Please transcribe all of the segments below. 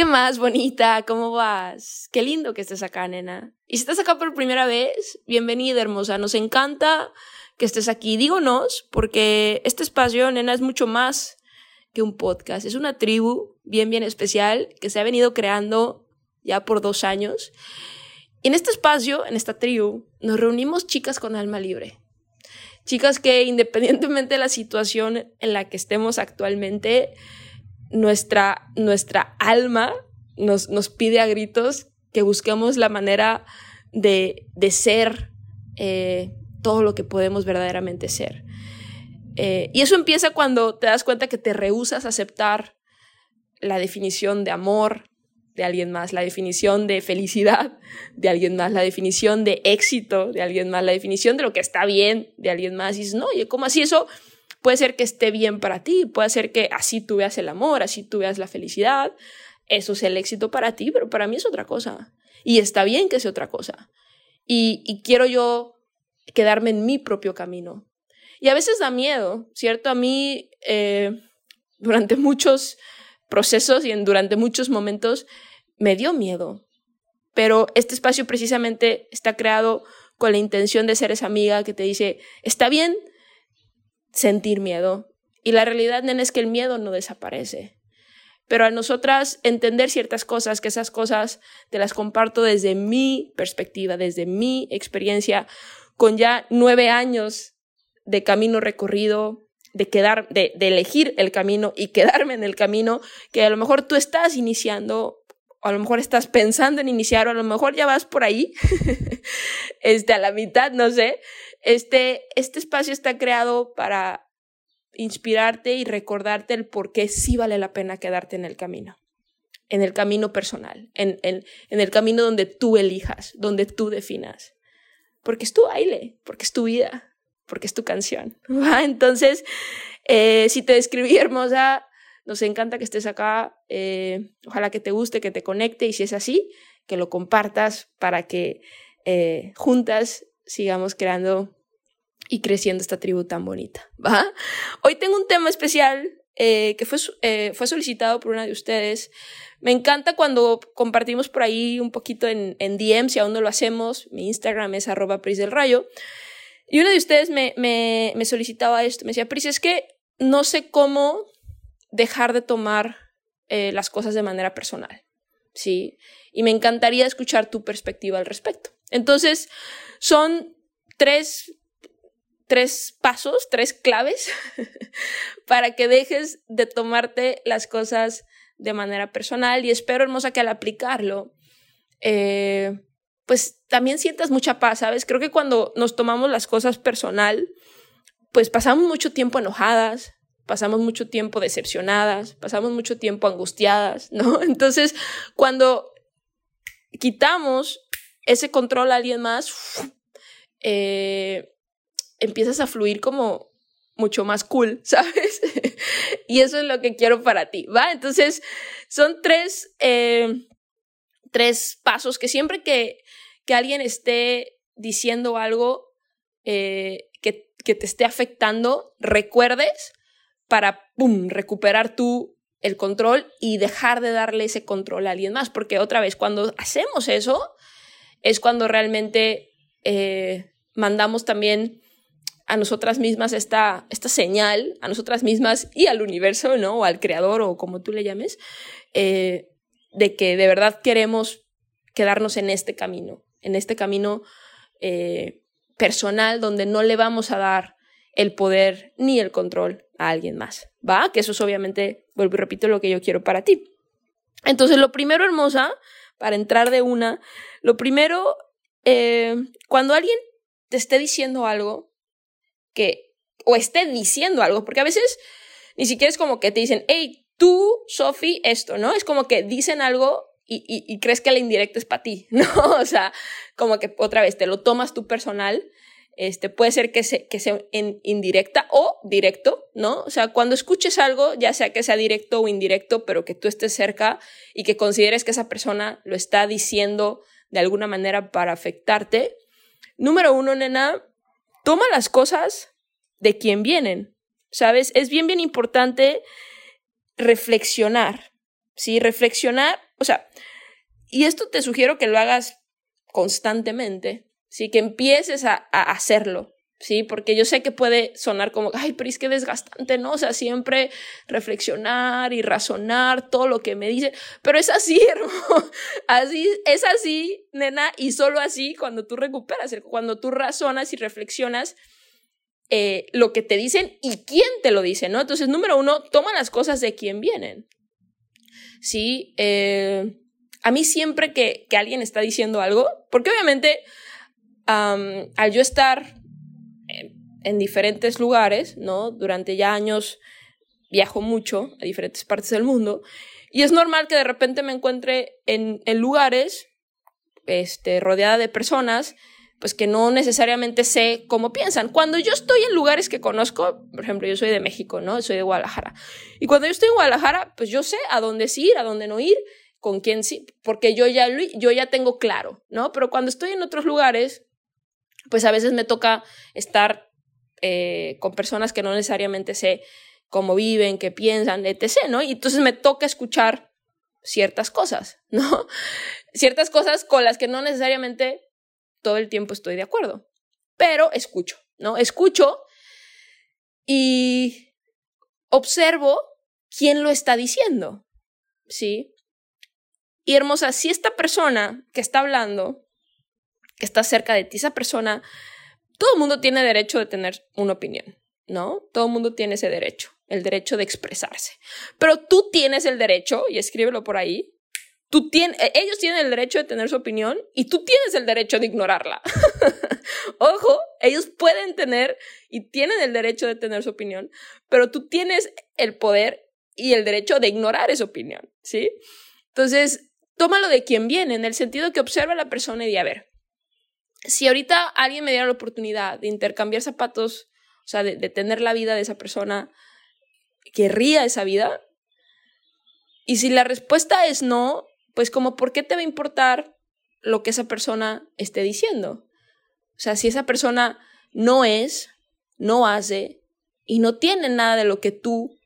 ¿Qué más, bonita? ¿Cómo vas? Qué lindo que estés acá, nena. Y si estás acá por primera vez, bienvenida, hermosa. Nos encanta que estés aquí. Dígonos, porque este espacio, nena, es mucho más que un podcast. Es una tribu bien, bien especial que se ha venido creando ya por dos años. Y en este espacio, en esta tribu, nos reunimos chicas con alma libre. Chicas que independientemente de la situación en la que estemos actualmente, nuestra, nuestra alma nos, nos pide a gritos que busquemos la manera de, de ser eh, todo lo que podemos verdaderamente ser. Eh, y eso empieza cuando te das cuenta que te rehusas a aceptar la definición de amor de alguien más, la definición de felicidad de alguien más, la definición de éxito de alguien más, la definición de lo que está bien de alguien más. Y dices, no, oye, ¿cómo así eso? Puede ser que esté bien para ti, puede ser que así tú veas el amor, así tú veas la felicidad, eso es el éxito para ti, pero para mí es otra cosa. Y está bien que sea otra cosa. Y, quiero yo quedarme en mi propio camino. Y a veces da miedo, ¿cierto? A mí, eh, durante muchos procesos y en, durante muchos momentos, me dio miedo. Pero este espacio precisamente está creado con la intención de ser esa amiga que te dice, está bien sentir miedo. Y la realidad, nena, es que el miedo no desaparece. Pero a nosotras entender ciertas cosas, que esas cosas te las comparto desde mi perspectiva, desde mi experiencia, con ya nueve años de camino recorrido, de quedar, de, de, elegir el camino y quedarme en el camino que a lo mejor tú estás iniciando, a lo mejor estás pensando en iniciar, o a lo mejor ya vas por ahí, este, a la mitad, no sé. Este, este espacio está creado para inspirarte y recordarte el por qué sí vale la pena quedarte en el camino, en el camino personal, en, en, en el camino donde tú elijas, donde tú definas. Porque es tu baile, porque es tu vida, porque es tu canción. Entonces, eh, si te describí hermosa, nos encanta que estés acá. Eh, ojalá que te guste, que te conecte y si es así, que lo compartas para que eh, juntas sigamos creando y creciendo esta tribu tan bonita. ¿va? Hoy tengo un tema especial eh, que fue, fue solicitado por una de ustedes. Me encanta cuando compartimos por ahí un poquito en, en DM, si aún no lo hacemos. Mi Instagram es arroba Pris del Rayo. Y una de ustedes me, me, me solicitaba esto. Me decía, Pris, es que no sé cómo dejar de tomar eh, las cosas de manera personal. ¿sí? Y me encantaría escuchar tu perspectiva al respecto. Entonces, son tres, tres pasos, tres claves para que dejes de tomarte las cosas de manera personal y espero, hermosa, que al aplicarlo, eh, pues también sientas mucha paz, ¿sabes? Creo que cuando nos tomamos las cosas personal, pues pasamos mucho tiempo enojadas, pasamos mucho tiempo decepcionadas, pasamos mucho tiempo angustiadas, ¿no? Entonces, cuando quitamos ese control a alguien más, eh, empiezas a fluir como mucho más cool, ¿sabes? y eso es lo que quiero para ti, ¿va? Entonces, son tres, eh, tres pasos que siempre que, que alguien esté diciendo algo eh, que, que te esté afectando, recuerdes para, recuperar tú el control y dejar de darle ese control a alguien más. Porque otra vez, cuando hacemos eso, es cuando realmente eh, mandamos también a nosotras mismas esta, esta señal, a nosotras mismas y al universo, ¿no? O al creador o como tú le llames, eh, de que de verdad queremos quedarnos en este camino, en este camino eh, personal donde no le vamos a dar el poder ni el control a alguien más, ¿va? Que eso es obviamente, vuelvo y repito, lo que yo quiero para ti. Entonces, lo primero, hermosa, para entrar de una, lo primero, eh, cuando alguien te esté diciendo algo que, o esté diciendo algo, porque a veces ni siquiera es como que te dicen, hey, tú, Sophie, esto, ¿no? Es como que dicen algo y, y, crees que la indirecta es para ti, ¿no? O sea, como que otra vez te lo tomas tú personal. Este, puede ser que, se, que sea en indirecta o directo, ¿no? O sea, cuando escuches algo, ya sea que sea directo o indirecto, pero que tú estés cerca y que consideres que esa persona lo está diciendo de alguna manera para afectarte. Número uno, nena, toma las cosas de quien vienen, ¿sabes? Es bien, bien importante reflexionar, ¿sí? Reflexionar, o sea, y esto te sugiero que lo hagas constantemente, ¿sí? Que empieces a, hacerlo, ¿sí? Porque yo sé que puede sonar como, ay, pero es que desgastante, ¿no? O sea, siempre reflexionar y razonar todo lo que me dice, pero es así, hermano, así, es así, nena, y solo así cuando tú recuperas, cuando tú razonas y reflexionas, eh, lo que te dicen y quién te lo dice, ¿no? Entonces, número uno, toma las cosas de quien vienen. Sí, eh, a mí siempre que, que, alguien está diciendo algo, porque obviamente al yo estar en, en, diferentes lugares, ¿no? Durante ya años viajo mucho a diferentes partes del mundo y es normal que de repente me encuentre en, en lugares este, rodeada de personas pues que no necesariamente sé cómo piensan. Cuando yo estoy en lugares que conozco, por ejemplo, yo soy de México, ¿no? Soy de Guadalajara. Y cuando yo estoy en Guadalajara, pues yo sé a dónde sí ir, a dónde no ir, con quién sí, porque yo ya, yo ya tengo claro, ¿no? Pero cuando estoy en otros lugares, pues a veces me toca estar eh, con personas que no necesariamente sé cómo viven, qué piensan, etc., ¿no? Y entonces me toca escuchar ciertas cosas, ¿no? Ciertas cosas con las que no necesariamente todo el tiempo estoy de acuerdo, pero escucho, ¿no? Escucho y observo quién lo está diciendo, ¿sí? Y hermosa, si esta persona que está hablando, que está cerca de ti, esa persona, todo el mundo tiene derecho de tener una opinión, ¿no? Todo el mundo tiene ese derecho, el derecho de expresarse. Pero tú tienes el derecho, y escríbelo por ahí, Tú tienes, ellos tienen el derecho de tener su opinión y tú tienes el derecho de ignorarla. Ojo, ellos pueden tener y tienen el derecho de tener su opinión, pero tú tienes el poder y el derecho de ignorar esa opinión, ¿sí? Entonces, tómalo de quien viene, en el sentido que observa a la persona y di, a ver, si ahorita alguien me diera la oportunidad de intercambiar zapatos, o sea, de, de tener la vida de esa persona, ¿querría esa vida? Y si la respuesta es no, pues como, ¿por qué te va a importar lo que esa persona esté diciendo? O sea, si esa persona no es, no hace y no tiene nada de lo que tú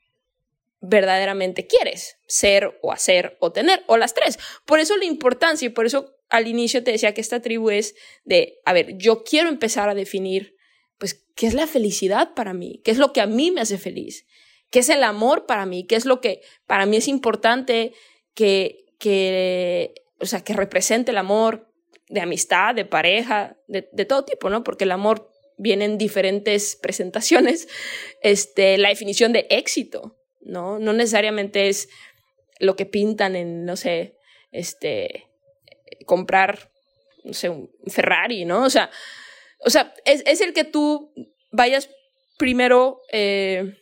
verdaderamente quieres ser o hacer o tener, o las tres. Por eso la importancia y por eso al inicio te decía que esta tribu es de, a ver, yo quiero empezar a definir, pues, ¿qué es la felicidad para mí? ¿Qué es lo que a mí me hace feliz? ¿Qué es el amor para mí? ¿Qué es lo que para mí es importante que, que, o sea, que represente el amor de amistad, de pareja, de, todo tipo, ¿no? Porque el amor viene en diferentes presentaciones. Este, la definición de éxito, ¿no? No necesariamente es lo que pintan en, no sé, este, comprar, no sé, un Ferrari, ¿no? O sea, o sea es, el que tú vayas primero eh,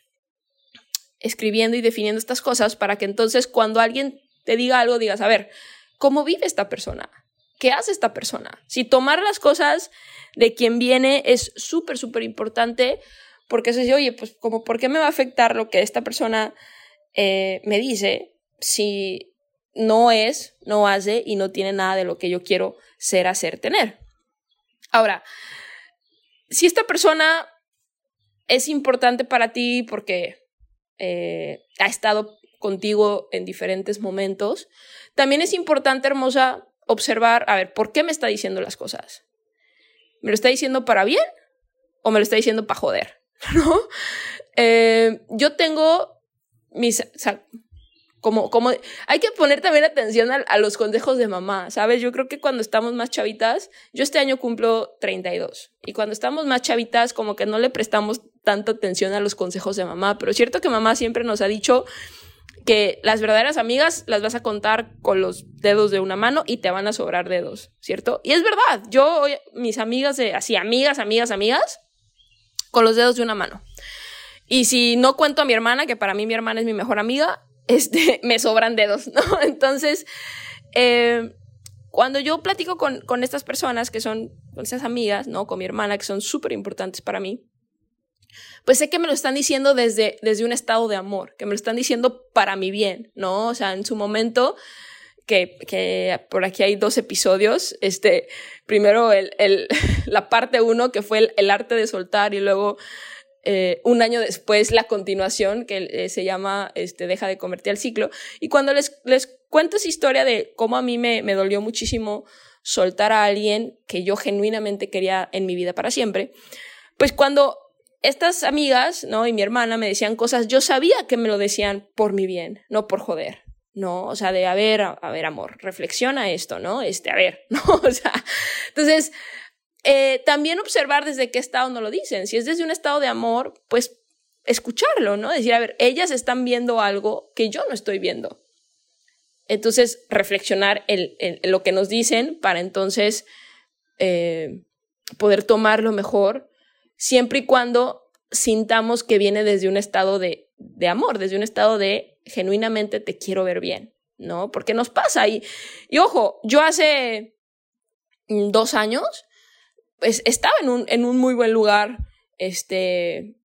escribiendo y definiendo estas cosas para que entonces cuando alguien te diga algo, digas, a ver, ¿cómo vive esta persona? ¿Qué hace esta persona? Si tomar las cosas de quien viene es súper, súper importante, porque eso dice, oye, pues como, ¿por qué me va a afectar lo que esta persona eh, me dice si no es, no hace y no tiene nada de lo que yo quiero ser, hacer, tener? Ahora, si esta persona es importante para ti porque eh, ha estado contigo en diferentes momentos. También es importante, hermosa, observar, a ver, ¿por qué me está diciendo las cosas? ¿Me lo está diciendo para bien o me lo está diciendo para joder? ¿No? Eh, yo tengo mis, como, como, hay que poner también atención a, a, los consejos de mamá, ¿sabes? Yo creo que cuando estamos más chavitas, yo este año cumplo 32, y cuando estamos más chavitas, como que no le prestamos tanta atención a los consejos de mamá, pero es cierto que mamá siempre nos ha dicho que las verdaderas amigas las vas a contar con los dedos de una mano y te van a sobrar dedos, ¿cierto? Y es verdad, yo, mis amigas, de, así, amigas, amigas, amigas, con los dedos de una mano. Y si no cuento a mi hermana, que para mí mi hermana es mi mejor amiga, este, me sobran dedos, ¿no? Entonces, eh, cuando yo platico con, con, estas personas que son, con esas amigas, ¿no? Con mi hermana, que son súper importantes para mí, pues sé que me lo están diciendo desde, desde un estado de amor, que me lo están diciendo para mi bien, ¿no? O sea, en su momento, que, que por aquí hay dos episodios, este, primero el, el, la parte uno, que fue el, el, arte de soltar, y luego eh, un año después la continuación, que eh, se llama este, Deja de convertir al ciclo. Y cuando les, les cuento esa historia de cómo a mí me, me dolió muchísimo soltar a alguien que yo genuinamente quería en mi vida para siempre, pues cuando estas amigas, ¿no? Y mi hermana me decían cosas, yo sabía que me lo decían por mi bien, no por joder, ¿no? O sea, de, a ver, a, ver, amor, reflexiona esto, ¿no? Este, a ver, ¿no? O sea, entonces, eh, también observar desde qué estado no lo dicen. Si es desde un estado de amor, pues escucharlo, ¿no? Decir, a ver, ellas están viendo algo que yo no estoy viendo. Entonces, reflexionar en, lo que nos dicen para entonces eh, poder tomar lo mejor siempre y cuando sintamos que viene desde un estado de, de amor, desde un estado de genuinamente te quiero ver bien, ¿no? Porque nos pasa. Y, y ojo, yo hace dos años pues, estaba en un, en un muy buen lugar, este,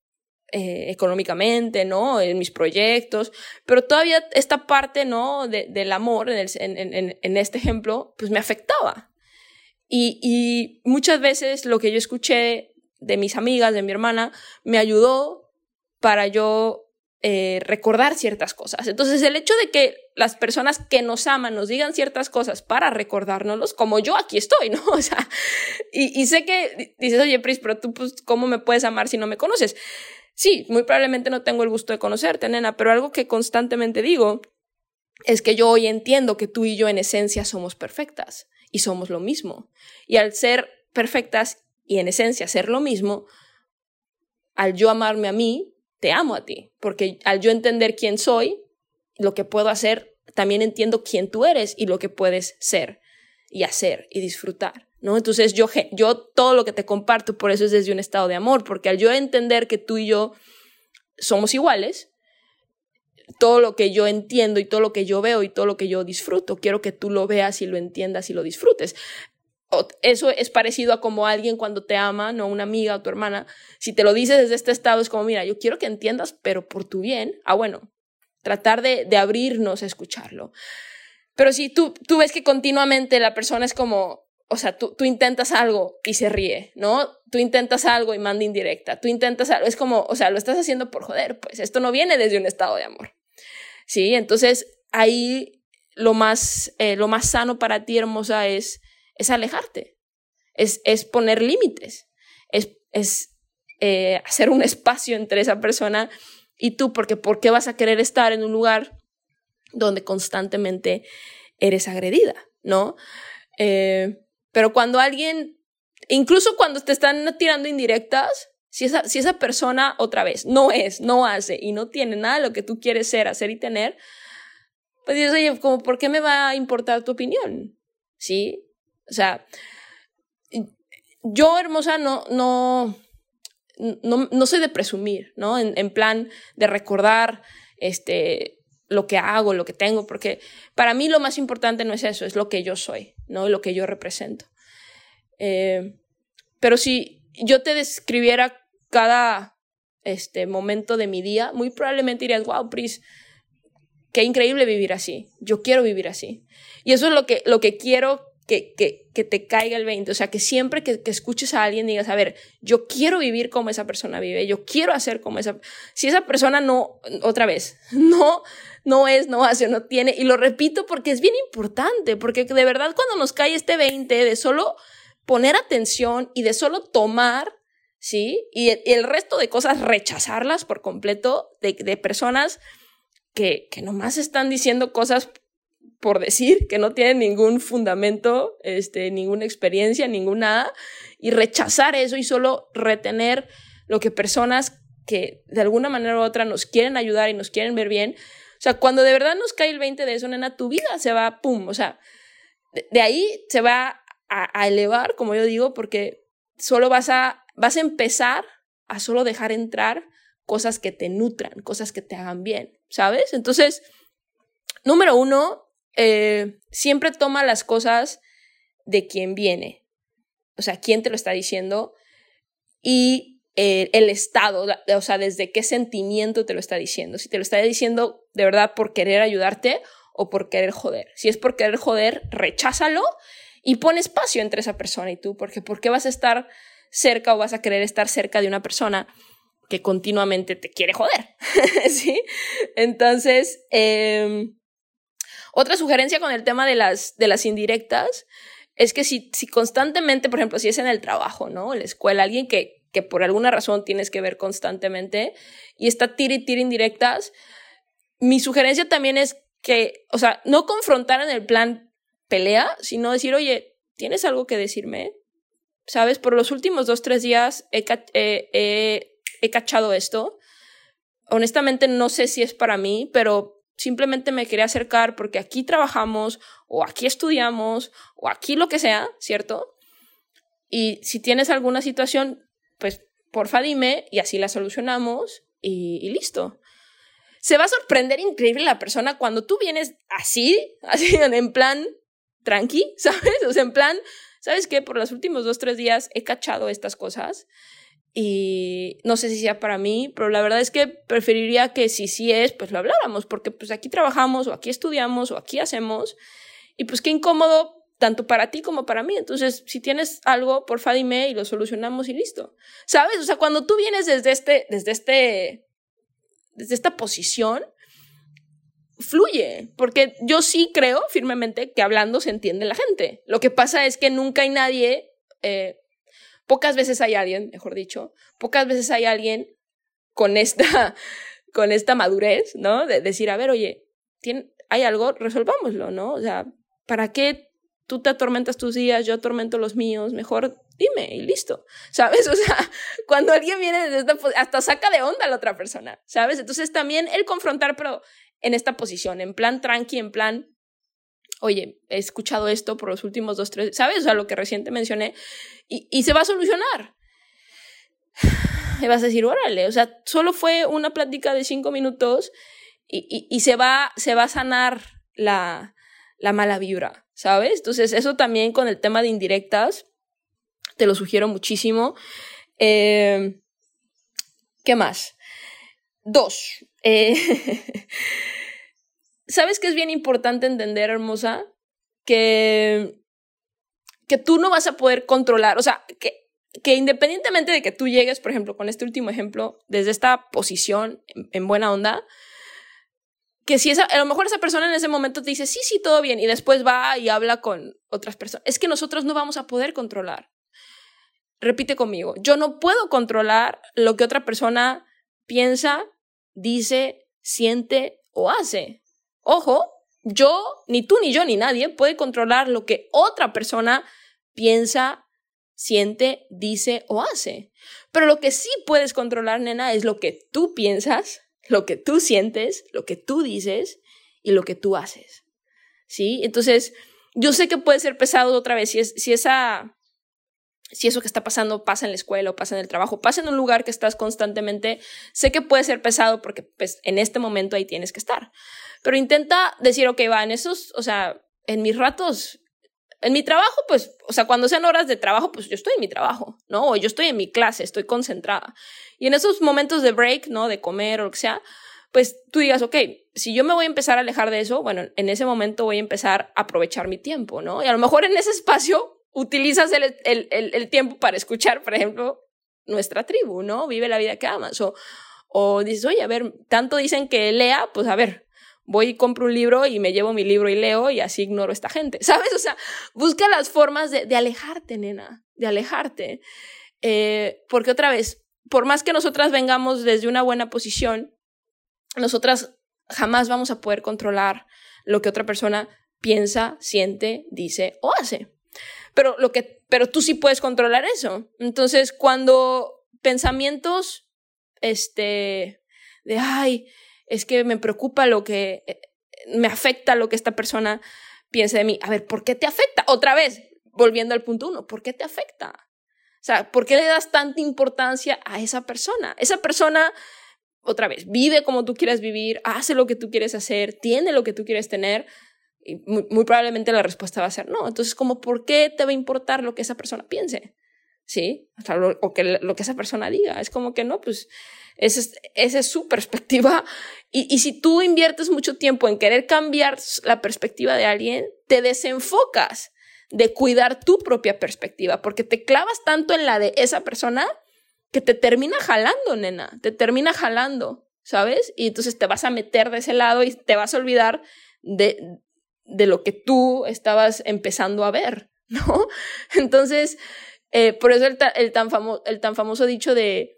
eh, económicamente, ¿no? En mis proyectos, pero todavía esta parte, ¿no? De, del amor, en, el, en, en, en, este ejemplo, pues me afectaba. Y, y muchas veces lo que yo escuché de mis amigas, de mi hermana, me ayudó para yo eh, recordar ciertas cosas. Entonces, el hecho de que las personas que nos aman nos digan ciertas cosas para recordárnoslos, como yo aquí estoy, ¿no? O sea, y, y sé que dices, oye, Pris, pero tú, pues, ¿cómo me puedes amar si no me conoces? Sí, muy probablemente no tengo el gusto de conocerte, nena, pero algo que constantemente digo es que yo hoy entiendo que tú y yo en esencia somos perfectas y somos lo mismo. Y al ser perfectas y en esencia ser lo mismo, al yo amarme a mí, te amo a ti, porque al yo entender quién soy, lo que puedo hacer, también entiendo quién tú eres y lo que puedes ser y hacer y disfrutar, ¿no? Entonces yo, yo todo lo que te comparto, por eso es desde un estado de amor, porque al yo entender que tú y yo somos iguales, todo lo que yo entiendo y todo lo que yo veo y todo lo que yo disfruto, quiero que tú lo veas y lo entiendas y lo disfrutes eso es parecido a como alguien cuando te ama, no una amiga o tu hermana, si te lo dice desde este estado es como, mira, yo quiero que entiendas, pero por tu bien, ah, bueno, tratar de, de abrirnos a escucharlo. Pero si tú, tú ves que continuamente la persona es como, o sea, tú, tú intentas algo y se ríe, ¿no? Tú intentas algo y manda indirecta, tú intentas algo, es como, o sea, lo estás haciendo por joder, pues esto no viene desde un estado de amor. Sí, entonces ahí lo más, eh, lo más sano para ti, hermosa, es es alejarte, es, es poner límites, es, es eh, hacer un espacio entre esa persona y tú, porque ¿por qué vas a querer estar en un lugar donde constantemente eres agredida? ¿No? Eh, pero cuando alguien, incluso cuando te están tirando indirectas, si esa, si esa persona otra vez no es, no hace y no tiene nada de lo que tú quieres ser, hacer y tener, pues dices, oye, como, ¿por qué me va a importar tu opinión? ¿Sí? O sea, yo, hermosa, no, no, no, no soy de presumir, ¿no? En, en, plan de recordar este, lo que hago, lo que tengo, porque para mí lo más importante no es eso, es lo que yo soy, ¿no? Lo que yo represento. Eh, pero si yo te describiera cada este, momento de mi día, muy probablemente dirías, wow, Pris, qué increíble vivir así. Yo quiero vivir así. Y eso es lo que, lo que quiero que, que, que, te caiga el 20. O sea, que siempre que, que, escuches a alguien digas, a ver, yo quiero vivir como esa persona vive, yo quiero hacer como esa... Si esa persona no, otra vez, no, no es, no hace, no tiene, y lo repito porque es bien importante, porque de verdad cuando nos cae este 20 de solo poner atención y de solo tomar, ¿sí? Y el, resto de cosas rechazarlas por completo de, de personas que, que nomás están diciendo cosas por decir, que no tienen ningún fundamento, este, ninguna experiencia, ningún nada, y rechazar eso y solo retener lo que personas que de alguna manera u otra nos quieren ayudar y nos quieren ver bien. O sea, cuando de verdad nos cae el 20 de eso, nena, tu vida se va, pum, o sea, de, ahí se va a, a, elevar, como yo digo, porque solo vas a, vas a empezar a solo dejar entrar cosas que te nutran, cosas que te hagan bien, ¿sabes? Entonces, número uno, eh, siempre toma las cosas de quien viene, o sea, quién te lo está diciendo y eh, el estado, o sea, desde qué sentimiento te lo está diciendo. Si te lo está diciendo de verdad por querer ayudarte o por querer joder. Si es por querer joder, recházalo y pon espacio entre esa persona y tú, porque ¿por qué vas a estar cerca o vas a querer estar cerca de una persona que continuamente te quiere joder? ¿Sí? Entonces, eh, otra sugerencia con el tema de las, de las indirectas es que si, si constantemente, por ejemplo, si es en el trabajo, ¿no? En la escuela, alguien que, que por alguna razón tienes que ver constantemente y está tira y tira indirectas, mi sugerencia también es que, o sea, no confrontar en el plan pelea, sino decir, oye, ¿tienes algo que decirme? ¿Sabes? Por los últimos dos, tres días he, he cachado esto. Honestamente no sé si es para mí, pero simplemente me quería acercar porque aquí trabajamos o aquí estudiamos o aquí lo que sea, ¿cierto? Y si tienes alguna situación, pues porfa dime y así la solucionamos y, listo. Se va a sorprender increíble la persona cuando tú vienes así, así en plan tranqui, ¿sabes? O sea, en plan, ¿sabes qué? Por los últimos dos, tres días he cachado estas cosas y no sé si sea para mí, pero la verdad es que preferiría que si sí es, pues lo habláramos, porque pues aquí trabajamos o aquí estudiamos o aquí hacemos y pues qué incómodo tanto para ti como para mí. Entonces, si tienes algo, porfa dime y lo solucionamos y listo. ¿Sabes? O sea, cuando tú vienes desde este, desde este, desde esta posición, fluye, porque yo sí creo firmemente que hablando se entiende la gente. Lo que pasa es que nunca hay nadie eh, pocas veces hay alguien, mejor dicho, pocas veces hay alguien con esta, con esta madurez, ¿no? De decir, a ver, oye, ¿tiene, hay algo, resolvámoslo, ¿no? O sea, ¿para qué tú te atormentas tus días, yo atormento los míos? Mejor dime y listo, ¿sabes? O sea, cuando alguien viene desde esta, hasta saca de onda a la otra persona, ¿sabes? Entonces también el confrontar, pero en esta posición, en plan tranqui, en plan oye, he escuchado esto por los últimos dos, tres, ¿sabes? O sea, lo que reciente mencioné, y, y se va a solucionar. Y vas a decir, órale, o sea, solo fue una plática de cinco minutos y, y, se, va, se va a sanar la, la mala vibra, ¿sabes? Entonces, eso también con el tema de indirectas, te lo sugiero muchísimo. Eh, ¿Qué más? Dos. Eh, ¿Sabes que es bien importante entender, hermosa? Que, que tú no vas a poder controlar, o sea, que, que independientemente de que tú llegues, por ejemplo, con este último ejemplo, desde esta posición en, buena onda, que si esa, a lo mejor esa persona en ese momento te dice, sí, sí, todo bien, y después va y habla con otras personas, es que nosotros no vamos a poder controlar. Repite conmigo, yo no puedo controlar lo que otra persona piensa, dice, siente o hace. Ojo, yo, ni tú, ni yo, ni nadie puede controlar lo que otra persona piensa, siente, dice o hace. Pero lo que sí puedes controlar, nena, es lo que tú piensas, lo que tú sientes, lo que tú dices y lo que tú haces. ¿Sí? Entonces, yo sé que puede ser pesado otra vez si, es, si esa si eso que está pasando pasa en la escuela o pasa en el trabajo, pasa en un lugar que estás constantemente, sé que puede ser pesado porque pues en este momento ahí tienes que estar. Pero intenta decir, ok, va, en esos, o sea, en mis ratos, en mi trabajo, pues, o sea, cuando sean horas de trabajo, pues yo estoy en mi trabajo, ¿no? O yo estoy en mi clase, estoy concentrada. Y en esos momentos de break, ¿no? De comer o lo que sea, pues tú digas, ok, si yo me voy a empezar a alejar de eso, bueno, en ese momento voy a empezar a aprovechar mi tiempo, ¿no? Y a lo mejor en ese espacio utilizas el, el, el, tiempo para escuchar, por ejemplo, nuestra tribu, ¿no? Vive la vida que amas. O, o dices, oye, a ver, tanto dicen que lea, pues a ver, voy y compro un libro y me llevo mi libro y leo y así ignoro a esta gente, ¿sabes? O sea, busca las formas de, de alejarte, nena, de alejarte. Eh, porque otra vez, por más que nosotras vengamos desde una buena posición, nosotras jamás vamos a poder controlar lo que otra persona piensa, siente, dice o hace. Pero, lo que, pero tú sí puedes controlar eso. Entonces, cuando pensamientos este, de, ay, es que me preocupa lo que, eh, me afecta lo que esta persona piense de mí. A ver, ¿por qué te afecta? Otra vez, volviendo al punto uno, ¿por qué te afecta? O sea, ¿por qué le das tanta importancia a esa persona? Esa persona, otra vez, vive como tú quieres vivir, hace lo que tú quieres hacer, tiene lo que tú quieres tener. Muy, probablemente la respuesta va a ser no. Entonces, como, ¿por qué te va a importar lo que esa persona piense? ¿Sí? O, lo, que lo que esa persona diga. Es como que no, pues esa es, esa es su perspectiva. Y, y si tú inviertes mucho tiempo en querer cambiar la perspectiva de alguien, te desenfocas de cuidar tu propia perspectiva, porque te clavas tanto en la de esa persona que te termina jalando, nena, te termina jalando, ¿sabes? Y entonces te vas a meter de ese lado y te vas a olvidar de, de lo que tú estabas empezando a ver, ¿no? Entonces, eh, por eso el, el, tan el tan famoso dicho de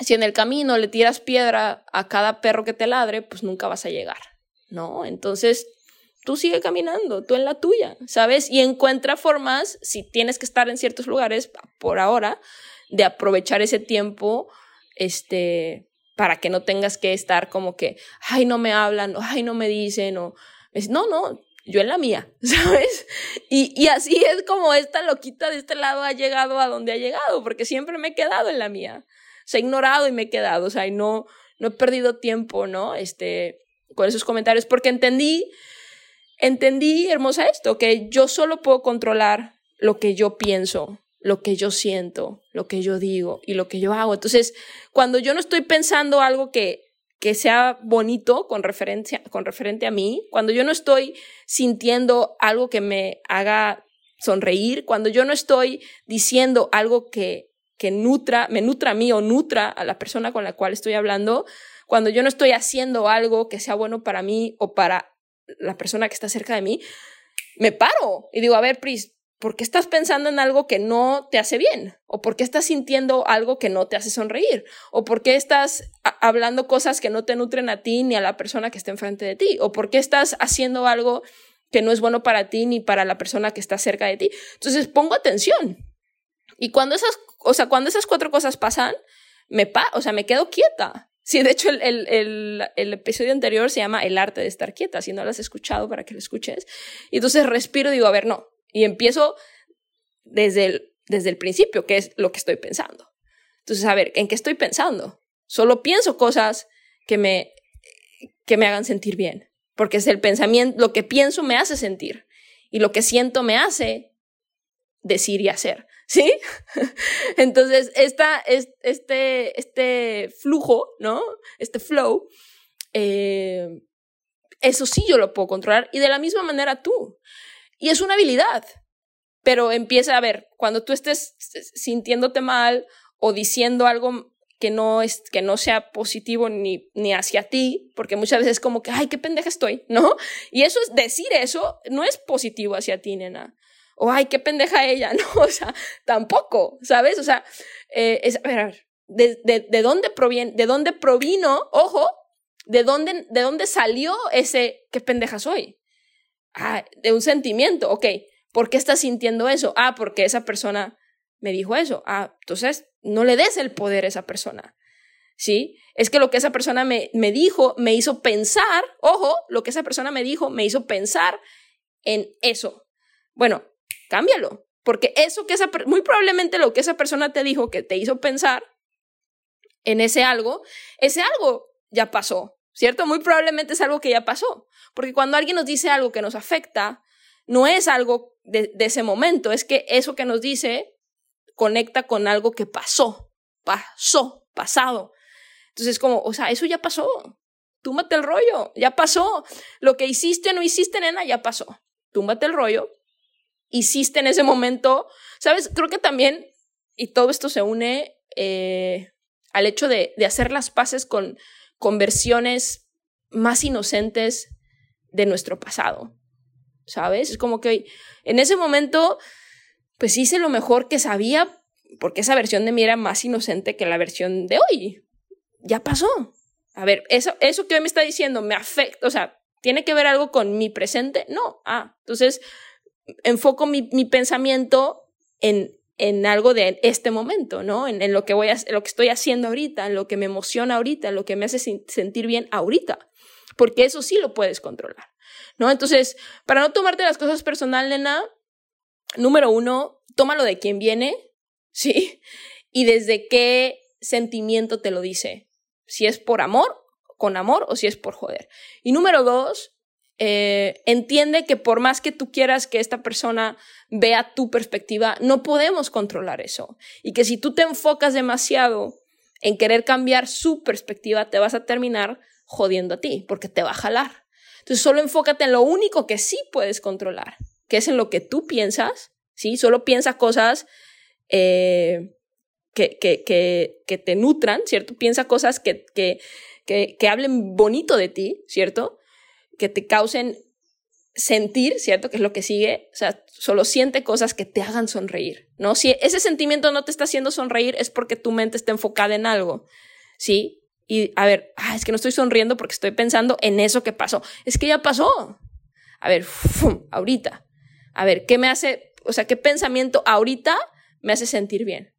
si en el camino le tiras piedra a cada perro que te ladre, pues nunca vas a llegar, ¿no? Entonces, tú sigue caminando, tú en la tuya, ¿sabes? Y encuentra formas, si tienes que estar en ciertos lugares por ahora, de aprovechar ese tiempo, este, para que no tengas que estar como que, ay, no me hablan, o ay, no me dicen, o, es, no, no, yo en la mía, ¿sabes? Y, y así es como esta loquita de este lado ha llegado a donde ha llegado, porque siempre me he quedado en la mía se ha ignorado y me he quedado, o sea, y no, no he perdido tiempo, ¿no? Este, con esos comentarios, porque entendí, entendí, hermosa, esto, que yo solo puedo controlar lo que yo pienso, lo que yo siento, lo que yo digo y lo que yo hago. Entonces, cuando yo no estoy pensando algo que, que sea bonito con, referencia, con referente a mí, cuando yo no estoy sintiendo algo que me haga sonreír, cuando yo no estoy diciendo algo que que nutra, me nutra a mí o nutra a la persona con la cual estoy hablando, cuando yo no estoy haciendo algo que sea bueno para mí o para la persona que está cerca de mí, me paro y digo, a ver, Pris, ¿por qué estás pensando en algo que no te hace bien? ¿O por qué estás sintiendo algo que no te hace sonreír? ¿O por qué estás hablando cosas que no te nutren a ti ni a la persona que está enfrente de ti? ¿O por qué estás haciendo algo que no es bueno para ti ni para la persona que está cerca de ti? Entonces pongo atención. Y cuando esas o sea, cuando esas cuatro cosas pasan, me, pa o sea, me quedo quieta. Sí, de hecho, el, el, el, el, episodio anterior se llama El arte de estar quieta. Si no lo has escuchado, para que lo escuches. Y entonces respiro y digo, a ver, no. Y empiezo desde el, desde el principio, que es lo que estoy pensando. Entonces, a ver, ¿en qué estoy pensando? Solo pienso cosas que me, que me hagan sentir bien. Porque es el pensamiento, lo que pienso me hace sentir. Y lo que siento me hace decir y hacer. ¿Sí? Entonces, esta, este, este flujo, ¿no? Este flow, eh, eso sí yo lo puedo controlar y de la misma manera tú. Y es una habilidad, pero empieza a ver, cuando tú estés sintiéndote mal o diciendo algo que no, es, que no sea positivo ni, ni hacia ti, porque muchas veces es como que, ay, qué pendeja estoy, ¿no? Y eso es decir eso, no es positivo hacia ti, nena o ay, qué pendeja ella, ¿no? O sea, tampoco, ¿sabes? O sea, eh, es, a ver, a ver, de, de, de, dónde proviene, de dónde provino, ojo, de dónde, de dónde salió ese qué pendeja soy. Ah, de un sentimiento, ok. ¿Por qué estás sintiendo eso? Ah, porque esa persona me dijo eso. Ah, entonces no le des el poder a esa persona. ¿Sí? Es que lo que esa persona me, me dijo me hizo pensar, ojo, lo que esa persona me dijo me hizo pensar en eso. Bueno, cámbialo. Porque eso que esa, muy probablemente lo que esa persona te dijo que te hizo pensar en ese algo, ese algo ya pasó, ¿cierto? Muy probablemente es algo que ya pasó. Porque cuando alguien nos dice algo que nos afecta, no es algo de, ese momento, es que eso que nos dice conecta con algo que pasó, pasó, pasado. Entonces, como, o sea, eso ya pasó. Túmbate el rollo, ya pasó. Lo que hiciste no hiciste, nena, ya pasó. Túmbate el rollo, hiciste en ese momento, ¿sabes? Creo que también, y todo esto se une eh, al hecho de, de, hacer las paces con, con versiones más inocentes de nuestro pasado, ¿sabes? Es como que en ese momento, pues hice lo mejor que sabía, porque esa versión de mí era más inocente que la versión de hoy. Ya pasó. A ver, eso, eso que hoy me está diciendo me afecta, o sea, ¿tiene que ver algo con mi presente? No. Ah, entonces enfoco mi, mi pensamiento en en algo de este momento, ¿no? En, lo, que voy a, lo que estoy haciendo ahorita, en lo que me emociona ahorita, en lo que me hace sentir bien ahorita, porque eso sí lo puedes controlar, ¿no? Entonces, para no tomarte las cosas personal, nena, número uno, tómalo de quien viene, ¿sí? Y desde qué sentimiento te lo dice, si es por amor, con amor o si es por joder. Y número dos, eh, entiende que por más que tú quieras que esta persona vea tu perspectiva, no podemos controlar eso. Y que si tú te enfocas demasiado en querer cambiar su perspectiva, te vas a terminar jodiendo a ti, porque te va a jalar. Entonces solo enfócate en lo único que sí puedes controlar, que es en lo que tú piensas, ¿sí? Solo piensa cosas eh, que, que, que, que, te nutran, ¿cierto? Piensa cosas que, que, que hablen bonito de ti, ¿cierto? Que te causen sentir, ¿cierto? Que es lo que sigue. O sea, solo siente cosas que te hagan sonreír, ¿no? Si ese sentimiento no te está haciendo sonreír es porque tu mente está enfocada en algo, ¿sí? Y a ver, ah, es que no estoy sonriendo porque estoy pensando en eso que pasó. Es que ya pasó. A ver, ahorita. A ver, ¿qué me hace, o sea, qué pensamiento ahorita me hace sentir bien?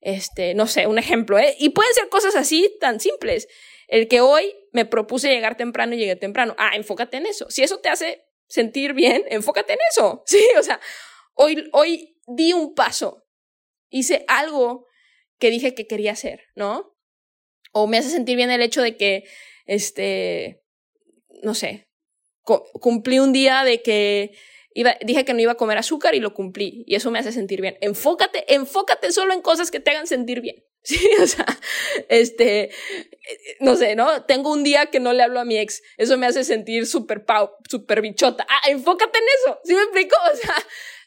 Este, no sé, un ejemplo, ¿eh? Y pueden ser cosas así tan simples. El que hoy me propuse llegar temprano y llegué temprano. Ah, enfócate en eso. Si eso te hace sentir bien, enfócate en eso. Sí, o sea, hoy, hoy di un paso. Hice algo que dije que quería hacer, ¿no? O me hace sentir bien el hecho de que, este, no sé, cumplí un día de que dije que no iba a comer azúcar y lo cumplí. Y eso me hace sentir bien. Enfócate, enfócate solo en cosas que te hagan sentir bien. Sí, o sea, este, no sé, ¿no? Tengo un día que no le hablo a mi ex. Eso me hace sentir súper pau, súper bichota. Ah, enfócate en eso. ¿Sí me explico? O sea,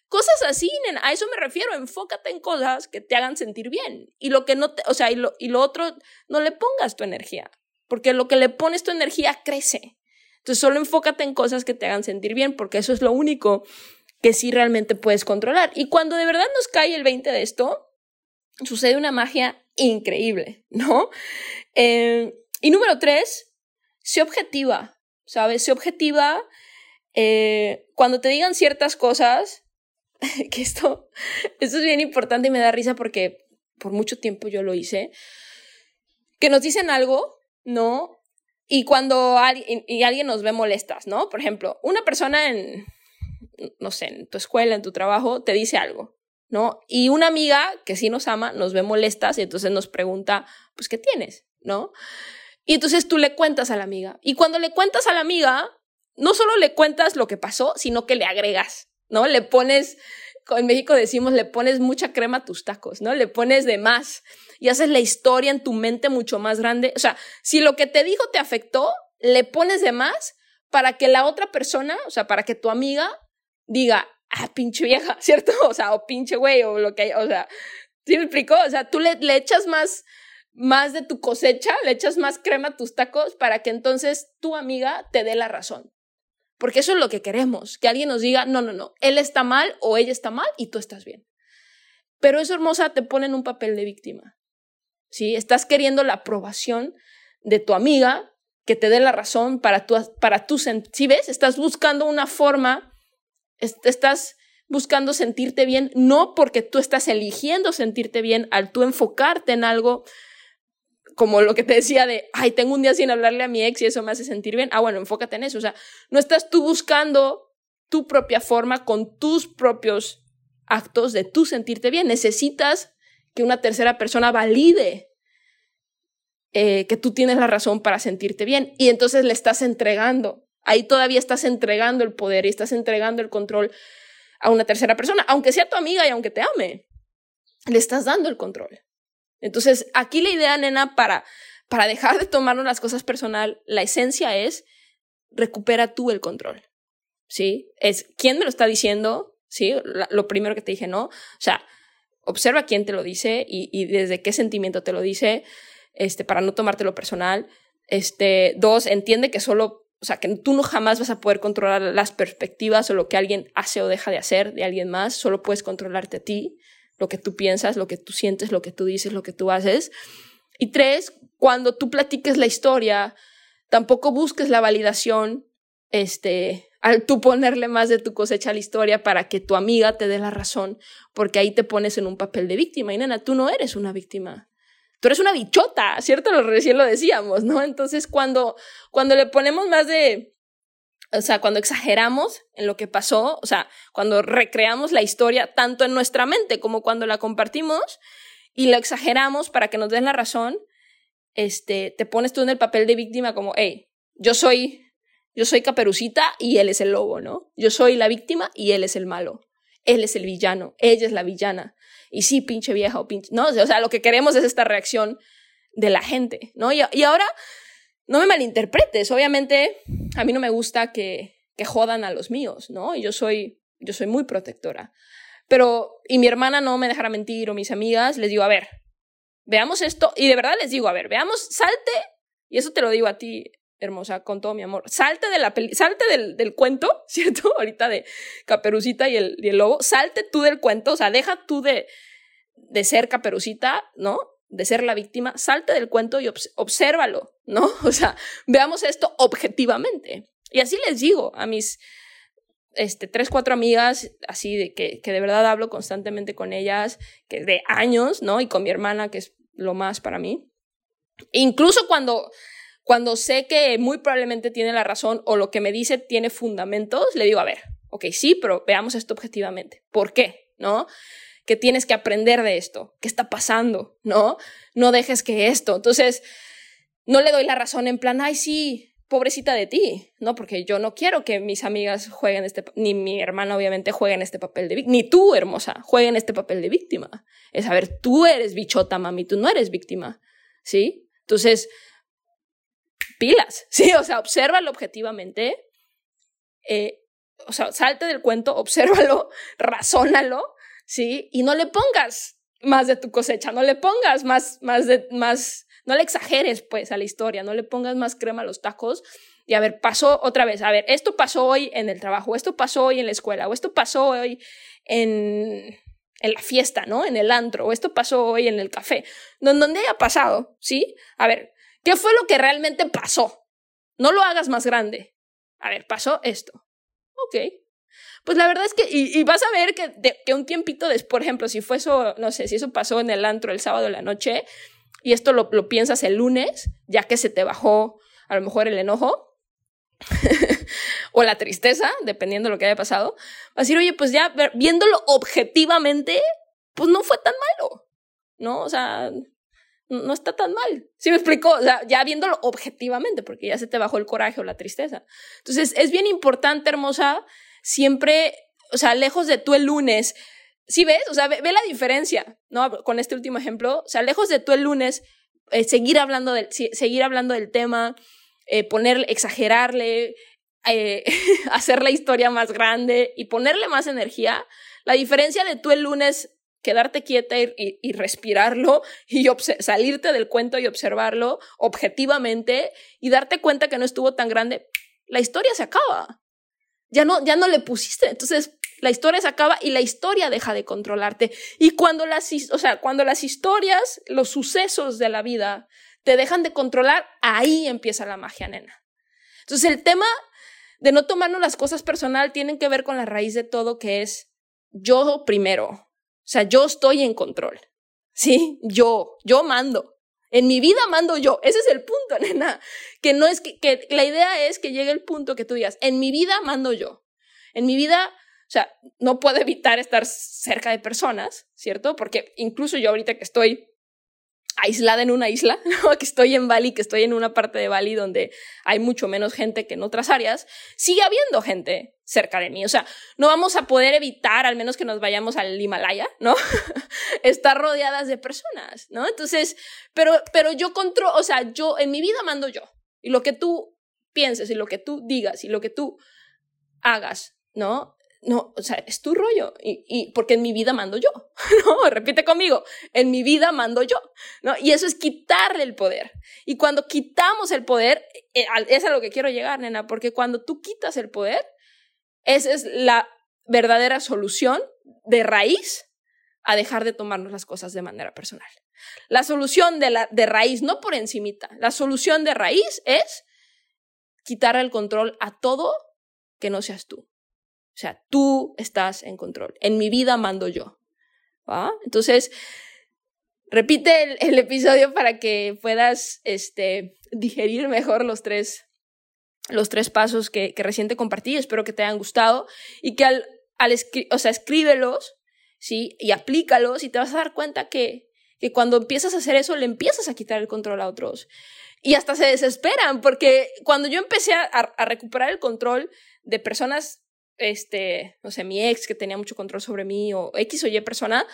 cosas así, nena. A eso me refiero. Enfócate en cosas que te hagan sentir bien. Y lo que no te, o sea, y lo, y lo otro, no le pongas tu energía. Porque lo que le pones tu energía crece. Entonces solo enfócate en cosas que te hagan sentir bien, porque eso es lo único que sí realmente puedes controlar. Y cuando de verdad nos cae el 20 de esto, sucede una magia increíble, ¿no? Eh, y número tres, sé objetiva, ¿sabes? Sé objetiva eh, cuando te digan ciertas cosas, que esto, esto es bien importante y me da risa porque por mucho tiempo yo lo hice, que nos dicen algo, ¿no? Y cuando alguien, y alguien nos ve molestas, ¿no? Por ejemplo, una persona en, no sé, en tu escuela, en tu trabajo, te dice algo, ¿no? Y una amiga que sí nos ama, nos ve molestas y entonces nos pregunta, pues, ¿qué tienes? ¿No? Y entonces tú le cuentas a la amiga. Y cuando le cuentas a la amiga, no solo le cuentas lo que pasó, sino que le agregas, ¿no? Le pones, en México decimos, le pones mucha crema a tus tacos, ¿no? Le pones de más y haces la historia en tu mente mucho más grande. O sea, si lo que te dijo te afectó, le pones de más para que la otra persona, o sea, para que tu amiga diga, ah, pinche vieja, ¿cierto? O sea, o pinche güey, o lo que, o sea, ¿sí me explicó? O sea, tú le, le echas más, más de tu cosecha, le echas más crema a tus tacos para que entonces tu amiga te dé la razón. Porque eso es lo que queremos, que alguien nos diga, no, no, no, él está mal o ella está mal y tú estás bien. Pero eso, hermosa, te pone en un papel de víctima. ¿sí? Estás queriendo la aprobación de tu amiga que te dé la razón para tu, para tu ¿sí ves? Estás buscando una forma, estás buscando sentirte bien, no porque tú estás eligiendo sentirte bien al tú enfocarte en algo como lo que te decía de, ay, tengo un día sin hablarle a mi ex y eso me hace sentir bien. Ah, bueno, enfócate en eso. O sea, no estás tú buscando tu propia forma con tus propios actos de tú sentirte bien. Necesitas que una tercera persona valide eh, que tú tienes la razón para sentirte bien y entonces le estás entregando. Ahí todavía estás entregando el poder y estás entregando el control a una tercera persona, aunque sea tu amiga y aunque te ame. Le estás dando el control. Entonces, aquí la idea, nena, para, para dejar de tomarnos las cosas personal, la esencia es recupera tú el control. ¿Sí? Es quién me lo está diciendo, ¿sí? lo primero que te dije, ¿no? O sea, observa quién te lo dice y, desde qué sentimiento te lo dice, este, para no tomártelo personal. Este, dos, entiende que solo, o sea, que tú no jamás vas a poder controlar las perspectivas o lo que alguien hace o deja de hacer de alguien más, solo puedes controlarte a ti, lo que tú piensas, lo que tú sientes, lo que tú dices, lo que tú haces. Y tres, cuando tú platiques la historia, tampoco busques la validación este, al tú ponerle más de tu cosecha a la historia para que tu amiga te dé la razón, porque ahí te pones en un papel de víctima. Y nena, tú no eres una víctima. Tú eres una bichota, ¿cierto? Lo, recién lo decíamos, ¿no? Entonces, cuando, cuando le ponemos más de, o sea, cuando exageramos en lo que pasó, o sea, cuando recreamos la historia tanto en nuestra mente como cuando la compartimos y la exageramos para que nos den la razón, este, te pones tú en el papel de víctima como, hey, yo soy yo soy Caperucita y él es el lobo, ¿no? Yo soy la víctima y él es el malo. Él es el villano, ella es la villana. Y sí, pinche vieja o pinche, ¿no? O sea, lo que queremos es esta reacción de la gente, ¿no? Y, ahora, no me malinterpretes, obviamente a mí no me gusta que, que jodan a los míos, ¿no? Y yo soy, yo soy muy protectora. Pero, y mi hermana no me dejará mentir, o mis amigas, les digo, a ver, veamos esto, y de verdad les digo, a ver, veamos, salte, y eso te lo digo a ti, hermosa, con todo mi amor. Salte de la salte del, del, cuento, ¿cierto? Ahorita de Caperucita y el, y el lobo. Salte tú del cuento, o sea, deja tú de, de ser Caperucita, ¿no? De ser la víctima. Salte del cuento y obsérvalo, ¿no? O sea, veamos esto objetivamente. Y así les digo a mis este, tres, cuatro amigas, así de que, que de verdad hablo constantemente con ellas, que de años, ¿no? Y con mi hermana, que es lo más para mí. incluso cuando cuando sé que muy probablemente tiene la razón o lo que me dice tiene fundamentos, le digo, a ver, ok, sí, pero veamos esto objetivamente. ¿Por qué? ¿No? Que tienes que aprender de esto. ¿Qué está pasando? ¿No? No dejes que esto. Entonces, no le doy la razón en plan, ay, sí, pobrecita de ti, ¿no? Porque yo no quiero que mis amigas jueguen este, ni mi hermana obviamente juegue en este papel de víctima, ni tú, hermosa, jueguen este papel de víctima. Es, a ver, tú eres bichota, mami, tú no eres víctima, ¿sí? Entonces, pilas, ¿sí? O sea, obsérvalo objetivamente, eh, o sea, salte del cuento, obsérvalo, razónalo, ¿sí? Y no le pongas más de tu cosecha, no le pongas más, más de, más, no le exageres, pues, a la historia, no le pongas más crema a los tacos. Y a ver, pasó otra vez, a ver, esto pasó hoy en el trabajo, esto pasó hoy en la escuela, o esto pasó hoy en, en la fiesta, ¿no? En el antro, o esto pasó hoy en el café, donde haya pasado, ¿sí? A ver, ¿Qué fue lo que realmente pasó? No lo hagas más grande. A ver, pasó esto. Ok. Pues la verdad es que, y, vas a ver que, que un tiempito después, por ejemplo, si fue eso, no sé, si eso pasó en el antro el sábado de la noche, y esto lo, lo piensas el lunes, ya que se te bajó a lo mejor el enojo, o la tristeza, dependiendo de lo que haya pasado, vas a decir, oye, pues ya viéndolo objetivamente, pues no fue tan malo, ¿no? O sea, no está tan mal. ¿Sí me explico? Ya viéndolo objetivamente, porque ya se te bajó el coraje o la tristeza. Entonces, es bien importante, hermosa, siempre, o sea, lejos de tú el lunes, ¿sí ves? O sea, ve, la diferencia, ¿no? Con este último ejemplo, o sea, lejos de tú el lunes, eh, seguir, hablando del, seguir hablando del tema, eh, poner, exagerarle, eh, hacer la historia más grande y ponerle más energía. La diferencia de tú el lunes quedarte quieta y, respirarlo y salirte del cuento y observarlo objetivamente y darte cuenta que no estuvo tan grande, la historia se acaba. Ya no, ya no le pusiste. Entonces, la historia se acaba y la historia deja de controlarte. Y cuando las, o sea, cuando las historias, los sucesos de la vida te dejan de controlar, ahí empieza la magia, nena. Entonces, el tema de no tomarnos las cosas personal tienen que ver con la raíz de todo, que es yo primero. O sea, yo estoy en control. ¿Sí? Yo, yo mando. En mi vida mando yo. Ese es el punto, nena. Que no es que, que la idea es que llegue el punto que tú digas, en mi vida mando yo. En mi vida, o sea, no puedo evitar estar cerca de personas, ¿cierto? Porque incluso yo ahorita que estoy aislada en una isla, ¿no? que estoy en Bali, que estoy en una parte de Bali donde hay mucho menos gente que en otras áreas, sigue habiendo gente cerca de mí. O sea, no vamos a poder evitar, al menos que nos vayamos al Himalaya, ¿no? Estar rodeadas de personas, ¿no? Entonces, pero, pero yo controlo, o sea, yo en mi vida mando yo. Y lo que tú pienses y lo que tú digas y lo que tú hagas, ¿no? No, o sea, es tu rollo. Y, y, porque en mi vida mando yo, ¿no? Repite conmigo, en mi vida mando yo, ¿no? Y eso es quitarle el poder. Y cuando quitamos el poder, eh, es a lo que quiero llegar, nena, porque cuando tú quitas el poder, esa es la verdadera solución de raíz a dejar de tomarnos las cosas de manera personal. La solución de, la, de raíz, no por encimita, la solución de raíz es quitar el control a todo que no seas tú. O sea, tú estás en control. En mi vida mando yo. ¿va? Entonces, repite el, episodio para que puedas este, digerir mejor los tres, los tres pasos que, que recién te compartí. Espero que te hayan gustado y que al, al o sea, escríbelos, ¿sí? Y aplícalos y te vas a dar cuenta que, que cuando empiezas a hacer eso, le empiezas a quitar el control a otros. Y hasta se desesperan, porque cuando yo empecé a, a recuperar el control de personas, este, no sé, mi ex que tenía mucho control sobre mí o X o Y persona,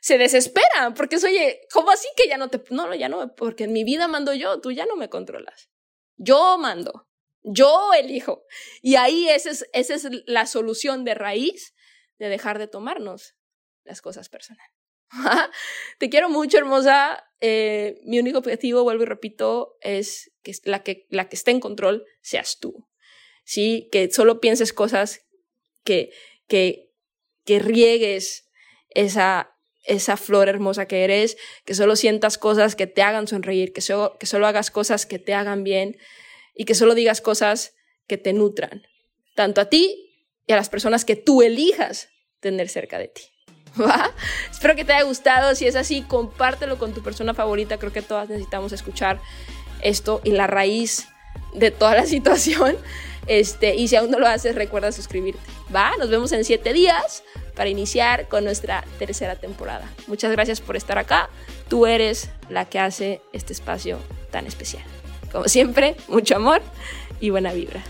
se desesperan porque es, oye, ¿cómo así que ya no te, no, ya no, porque en mi vida mando yo, tú ya no me controlas. Yo mando, yo elijo. Y ahí esa es, esa es la solución de raíz de dejar de tomarnos las cosas personales. te quiero mucho, hermosa. Eh, mi único objetivo, vuelvo y repito, es que la, que la que esté en control seas tú. ¿Sí? Que solo pienses cosas que, que, que riegues esa, esa flor hermosa que eres, que solo sientas cosas que te hagan sonreír, que solo, que solo hagas cosas que te hagan bien y que solo digas cosas que te nutran, tanto a ti y a las personas que tú elijas tener cerca de ti. ¿Va? Espero que te haya gustado. Si es así, compártelo con tu persona favorita. Creo que todas necesitamos escuchar esto y la raíz de toda la situación. Este, y si aún no lo haces, recuerda suscribirte. Va, nos vemos en siete días para iniciar con nuestra tercera temporada. Muchas gracias por estar acá. Tú eres la que hace este espacio tan especial. Como siempre, mucho amor y buena vibra.